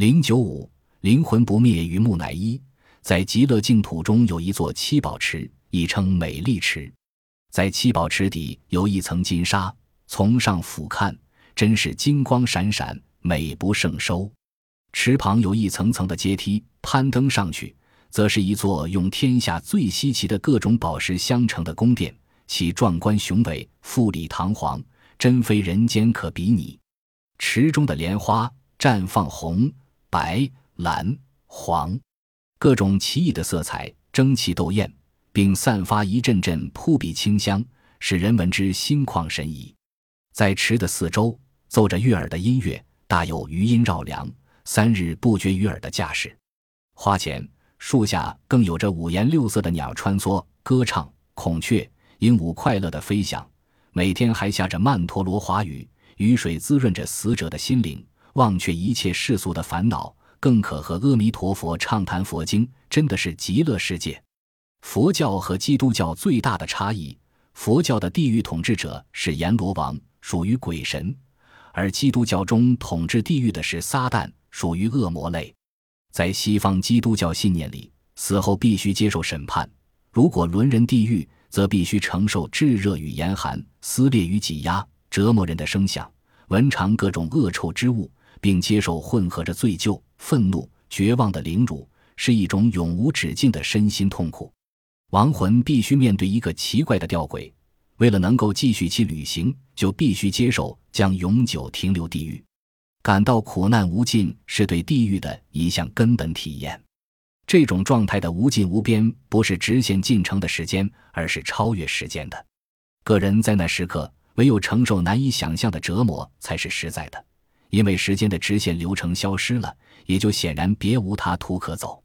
零九五，灵魂不灭与木乃伊。在极乐净土中有一座七宝池，亦称美丽池。在七宝池底有一层金沙，从上俯瞰，真是金光闪闪，美不胜收。池旁有一层层的阶梯，攀登上去，则是一座用天下最稀奇的各种宝石相成的宫殿，其壮观雄伟，富丽堂皇，真非人间可比拟。池中的莲花绽放红、白、蓝、黄。各种奇异的色彩，争奇斗艳，并散发一阵阵扑鼻清香，使人闻之心旷神怡。在池的四周，奏着悦耳的音乐，大有余音绕梁、三日不绝于耳的架势。花前、树下更有着五颜六色的鸟穿梭、歌唱，孔雀、鹦鹉快乐地飞翔。每天还下着曼陀罗花雨，雨水滋润着死者的心灵，忘却一切世俗的烦恼。更可和阿弥陀佛畅谈佛经，真的是极乐世界。佛教和基督教最大的差异：佛教的地狱统治者是阎罗王，属于鬼神；而基督教中统治地狱的是撒旦，属于恶魔类。在西方基督教信念里，死后必须接受审判，如果沦人地狱，则必须承受炙热与严寒、撕裂与挤压、折磨人的声响，闻尝各种恶臭之物。并接受混合着罪疚、愤怒、绝望的凌辱，是一种永无止境的身心痛苦。亡魂必须面对一个奇怪的吊诡：为了能够继续其旅行，就必须接受将永久停留地狱。感到苦难无尽，是对地狱的一项根本体验。这种状态的无尽无边，不是直线进程的时间，而是超越时间的。个人在那时刻，唯有承受难以想象的折磨，才是实在的。因为时间的直线流程消失了，也就显然别无他途可走。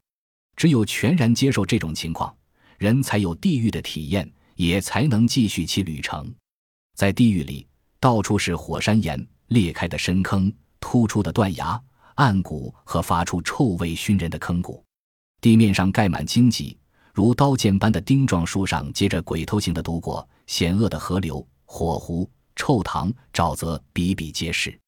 只有全然接受这种情况，人才有地狱的体验，也才能继续其旅程。在地狱里，到处是火山岩、裂开的深坑、突出的断崖、暗谷和发出臭味熏人的坑谷。地面上盖满荆棘，如刀剑般的钉状树上结着鬼头形的毒果。险恶的河流、火湖、臭塘、沼泽比比皆是。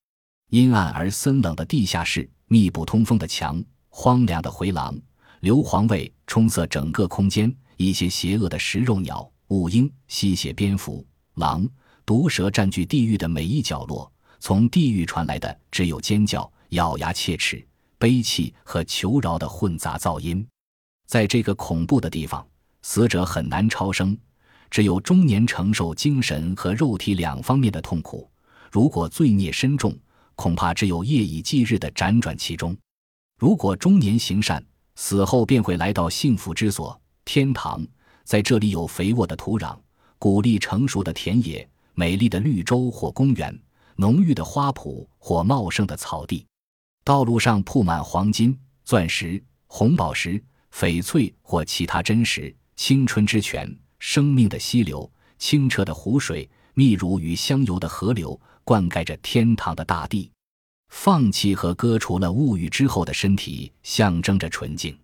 阴暗而森冷的地下室，密不通风的墙，荒凉的回廊，硫磺味充塞整个空间。一些邪恶的食肉鸟、雾鹰、吸血蝙蝠、狼、毒蛇占据地狱的每一角落。从地狱传来的只有尖叫、咬牙切齿、悲泣和求饶的混杂噪音。在这个恐怖的地方，死者很难超生，只有终年承受精神和肉体两方面的痛苦。如果罪孽深重，恐怕只有夜以继日的辗转其中。如果终年行善，死后便会来到幸福之所——天堂。在这里有肥沃的土壤、谷粒成熟的田野、美丽的绿洲或公园、浓郁的花圃或茂盛的草地。道路上铺满黄金、钻石、红宝石、翡翠或其他珍石。青春之泉、生命的溪流、清澈的湖水、蜜乳与香油的河流。灌溉着天堂的大地，放弃和割除了物欲之后的身体，象征着纯净。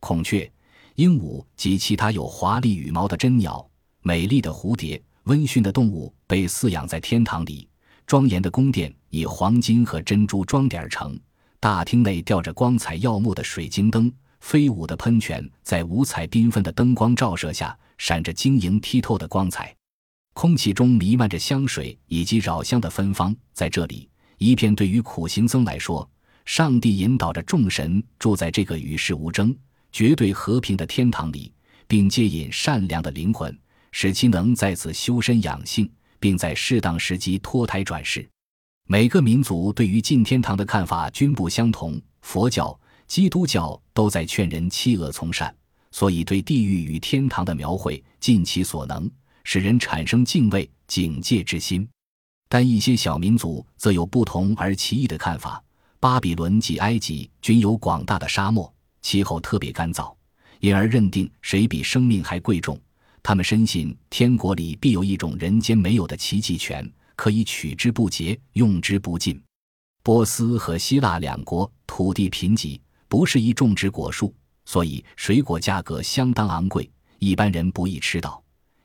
孔雀、鹦鹉及其他有华丽羽毛的真鸟、美丽的蝴蝶、温驯的动物被饲养在天堂里。庄严的宫殿以黄金和珍珠装点而成，大厅内吊着光彩耀目的水晶灯，飞舞的喷泉在五彩缤纷的灯光照射下，闪着晶莹剔透的光彩。空气中弥漫着香水以及扰香的芬芳，在这里，一片对于苦行僧来说，上帝引导着众神住在这个与世无争、绝对和平的天堂里，并接引善良的灵魂，使其能在此修身养性，并在适当时机脱胎转世。每个民族对于进天堂的看法均不相同，佛教、基督教都在劝人弃恶从善，所以对地狱与天堂的描绘尽其所能。使人产生敬畏、警戒之心，但一些小民族则有不同而奇异的看法。巴比伦及埃及均有广大的沙漠，气候特别干燥，因而认定谁比生命还贵重。他们深信天国里必有一种人间没有的奇迹泉，可以取之不竭，用之不尽。波斯和希腊两国土地贫瘠，不适宜种植果树，所以水果价格相当昂贵，一般人不易吃到。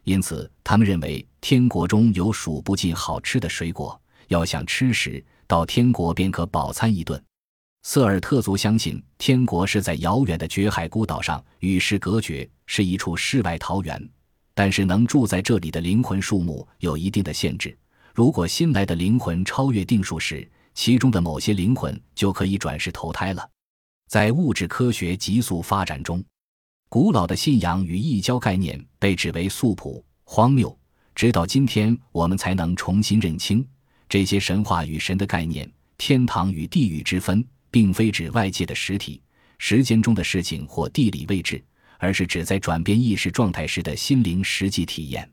因此，他们认为天国中有数不尽好吃的水果，要想吃时，到天国便可饱餐一顿。瑟尔特族相信天国是在遥远的绝海孤岛上与世隔绝，是一处世外桃源。但是能住在这里的灵魂数目有一定的限制。如果新来的灵魂超越定数时，其中的某些灵魂就可以转世投胎了。在物质科学急速发展中，古老的信仰与异教概念被指为素朴、荒谬。直到今天，我们才能重新认清这些神话与神的概念。天堂与地狱之分，并非指外界的实体、时间中的事情或地理位置。而是指在转变意识状态时的心灵实际体验，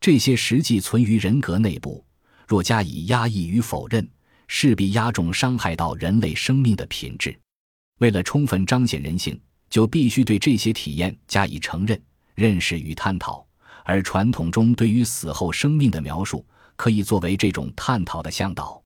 这些实际存于人格内部，若加以压抑与否认，势必压重伤害到人类生命的品质。为了充分彰显人性，就必须对这些体验加以承认、认识与探讨。而传统中对于死后生命的描述，可以作为这种探讨的向导。